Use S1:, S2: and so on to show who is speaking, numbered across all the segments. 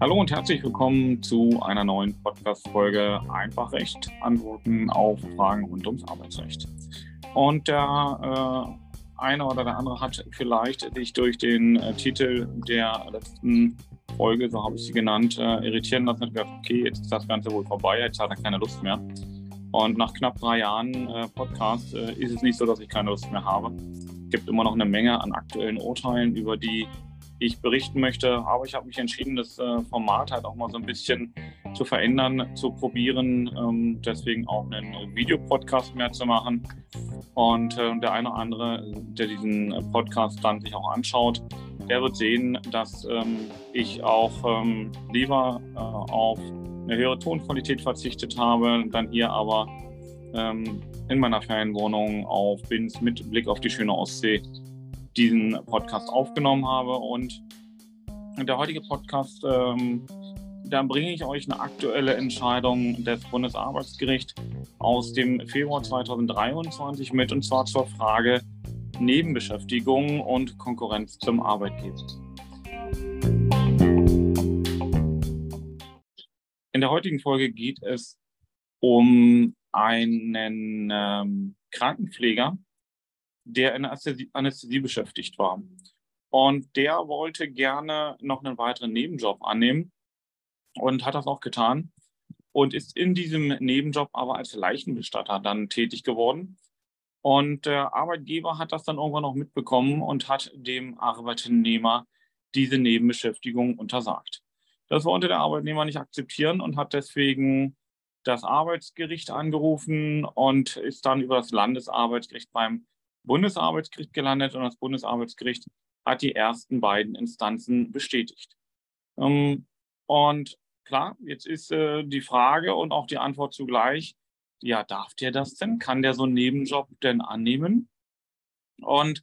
S1: Hallo und herzlich willkommen zu einer neuen Podcast-Folge Einfach Recht, Antworten auf Fragen rund ums Arbeitsrecht. Und der äh, eine oder der andere hat vielleicht sich durch den äh, Titel der letzten Folge, so habe ich sie genannt, äh, irritieren lassen und gedacht, okay, jetzt ist das Ganze wohl vorbei, jetzt hat er keine Lust mehr. Und nach knapp drei Jahren äh, Podcast äh, ist es nicht so, dass ich keine Lust mehr habe. Gibt immer noch eine Menge an aktuellen Urteilen, über die ich berichten möchte. Aber ich habe mich entschieden, das äh, Format halt auch mal so ein bisschen zu verändern, zu probieren. Ähm, deswegen auch einen Videopodcast mehr zu machen. Und äh, der eine oder andere, der diesen Podcast dann sich auch anschaut, der wird sehen, dass ähm, ich auch ähm, lieber äh, auf eine höhere Tonqualität verzichtet habe, dann hier aber ähm, in meiner Ferienwohnung auf Binz mit Blick auf die schöne Ostsee diesen Podcast aufgenommen habe. Und der heutige Podcast, ähm, da bringe ich euch eine aktuelle Entscheidung des Bundesarbeitsgerichts aus dem Februar 2023 mit, und zwar zur Frage Nebenbeschäftigung und Konkurrenz zum Arbeitgeber. In der heutigen Folge geht es um einen ähm, Krankenpfleger, der in Anästhesie, Anästhesie beschäftigt war. Und der wollte gerne noch einen weiteren Nebenjob annehmen und hat das auch getan und ist in diesem Nebenjob aber als Leichenbestatter dann tätig geworden. Und der Arbeitgeber hat das dann irgendwann noch mitbekommen und hat dem Arbeitnehmer diese Nebenbeschäftigung untersagt. Das wollte der Arbeitnehmer nicht akzeptieren und hat deswegen das Arbeitsgericht angerufen und ist dann über das Landesarbeitsgericht beim Bundesarbeitsgericht gelandet und das Bundesarbeitsgericht hat die ersten beiden Instanzen bestätigt. Ähm, und klar, jetzt ist äh, die Frage und auch die Antwort zugleich, ja, darf der das denn? Kann der so einen Nebenjob denn annehmen? Und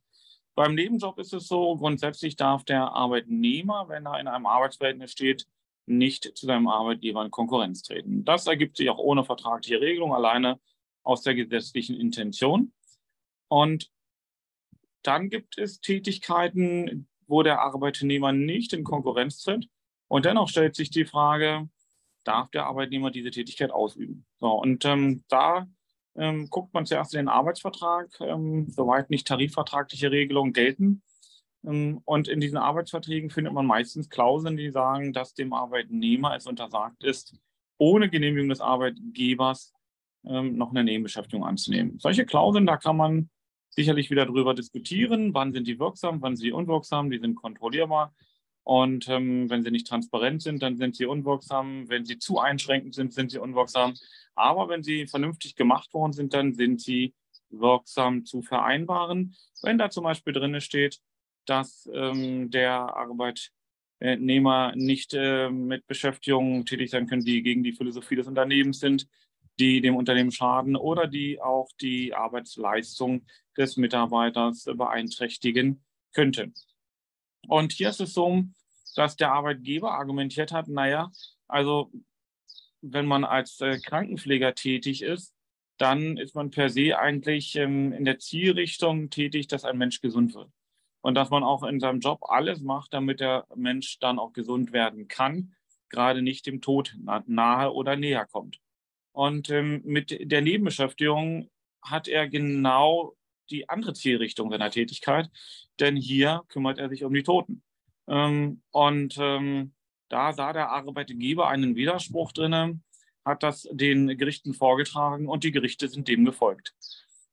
S1: beim Nebenjob ist es so, grundsätzlich darf der Arbeitnehmer, wenn er in einem Arbeitsverhältnis steht, nicht zu seinem Arbeitgeber in Konkurrenz treten. Das ergibt sich auch ohne vertragliche Regelung, alleine aus der gesetzlichen Intention. Und dann gibt es Tätigkeiten, wo der Arbeitnehmer nicht in Konkurrenz tritt. Und dennoch stellt sich die Frage, darf der Arbeitnehmer diese Tätigkeit ausüben? So, und ähm, da ähm, guckt man zuerst in den Arbeitsvertrag, ähm, soweit nicht tarifvertragliche Regelungen gelten. Ähm, und in diesen Arbeitsverträgen findet man meistens Klauseln, die sagen, dass dem Arbeitnehmer es untersagt ist, ohne Genehmigung des Arbeitgebers ähm, noch eine Nebenbeschäftigung anzunehmen. Solche Klauseln, da kann man sicherlich wieder darüber diskutieren, wann sind die wirksam, wann sind die unwirksam, die sind kontrollierbar. Und ähm, wenn sie nicht transparent sind, dann sind sie unwirksam. Wenn sie zu einschränkend sind, sind sie unwirksam. Aber wenn sie vernünftig gemacht worden sind, dann sind sie wirksam zu vereinbaren. Wenn da zum Beispiel drin steht, dass ähm, der Arbeitnehmer nicht äh, mit Beschäftigungen tätig sein können, die gegen die Philosophie des Unternehmens sind, die dem Unternehmen schaden oder die auch die Arbeitsleistung des Mitarbeiters beeinträchtigen könnten. Und hier ist es so, dass der Arbeitgeber argumentiert hat, naja, also wenn man als äh, Krankenpfleger tätig ist, dann ist man per se eigentlich ähm, in der Zielrichtung tätig, dass ein Mensch gesund wird. Und dass man auch in seinem Job alles macht, damit der Mensch dann auch gesund werden kann, gerade nicht dem Tod nahe oder näher kommt. Und ähm, mit der Nebenbeschäftigung hat er genau die andere Zielrichtung seiner Tätigkeit, denn hier kümmert er sich um die Toten. Ähm, und ähm, da sah der Arbeitgeber einen Widerspruch drin, hat das den Gerichten vorgetragen und die Gerichte sind dem gefolgt.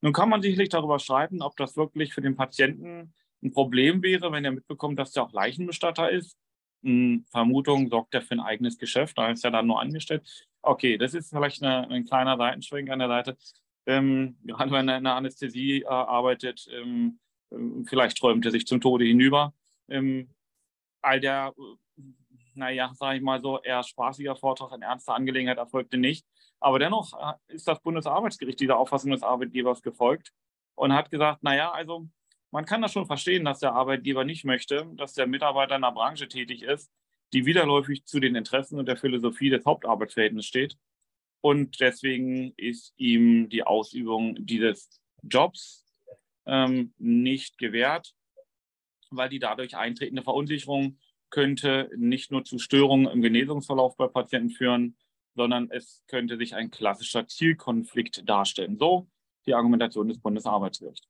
S1: Nun kann man sicherlich darüber streiten, ob das wirklich für den Patienten ein Problem wäre, wenn er mitbekommt, dass er auch Leichenbestatter ist. Hm, Vermutung sorgt er für ein eigenes Geschäft, da ist er dann nur angestellt. Okay, das ist vielleicht eine, ein kleiner Seitenschwenk an der Seite. Ähm, gerade wenn er in der Anästhesie äh, arbeitet, ähm, ähm, vielleicht träumt er sich zum Tode hinüber. Ähm, all der, naja, sage ich mal so, eher spaßiger Vortrag in ernster Angelegenheit erfolgte nicht. Aber dennoch äh, ist das Bundesarbeitsgericht dieser Auffassung des Arbeitgebers gefolgt und hat gesagt, naja, also man kann das schon verstehen, dass der Arbeitgeber nicht möchte, dass der Mitarbeiter in einer Branche tätig ist, die widerläufig zu den Interessen und der Philosophie des Hauptarbeitsverhältnisses steht. Und deswegen ist ihm die Ausübung dieses Jobs ähm, nicht gewährt. weil die dadurch eintretende Verunsicherung könnte nicht nur zu Störungen im Genesungsverlauf bei Patienten führen, sondern es könnte sich ein klassischer Zielkonflikt darstellen. So die Argumentation des Bundesarbeitsgerichts.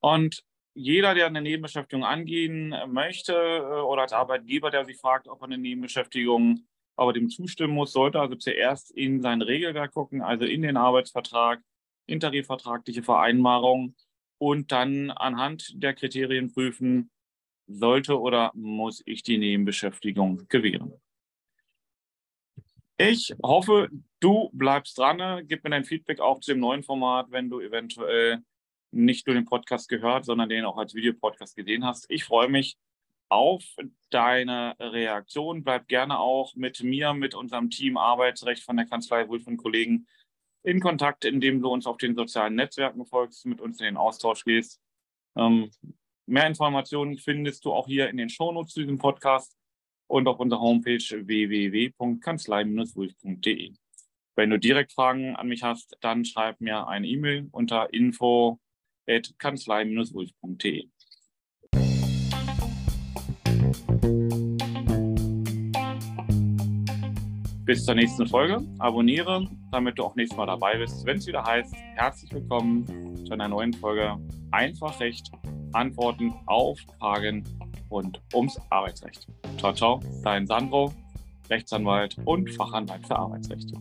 S1: Und jeder, der eine Nebenbeschäftigung angehen möchte äh, oder als Arbeitgeber, der sich fragt, ob er eine Nebenbeschäftigung, aber dem zustimmen muss, sollte also zuerst in sein Regelwerk gucken, also in den Arbeitsvertrag, intertarifvertragliche Vereinbarung und dann anhand der Kriterien prüfen, sollte oder muss ich die Nebenbeschäftigung gewähren. Ich hoffe, du bleibst dran. Gib mir dein Feedback auch zu dem neuen Format, wenn du eventuell nicht nur den Podcast gehört, sondern den auch als Videopodcast gesehen hast. Ich freue mich auf deine Reaktion. Bleib gerne auch mit mir, mit unserem Team Arbeitsrecht von der Kanzlei Wulf und Kollegen in Kontakt, indem du uns auf den sozialen Netzwerken folgst, mit uns in den Austausch gehst. Ähm, mehr Informationen findest du auch hier in den Shownotes zu diesem Podcast und auf unserer Homepage www.kanzlei-wulf.de. Wenn du direkt Fragen an mich hast, dann schreib mir eine E-Mail unter info@kanzlei-wulf.de. Bis zur nächsten Folge. Abonniere, damit du auch nächstes Mal dabei bist, wenn es wieder heißt, herzlich willkommen zu einer neuen Folge Einfach Recht, Antworten auf Fragen rund ums Arbeitsrecht. Ciao, ciao, dein Sandro, Rechtsanwalt und Fachanwalt für Arbeitsrecht.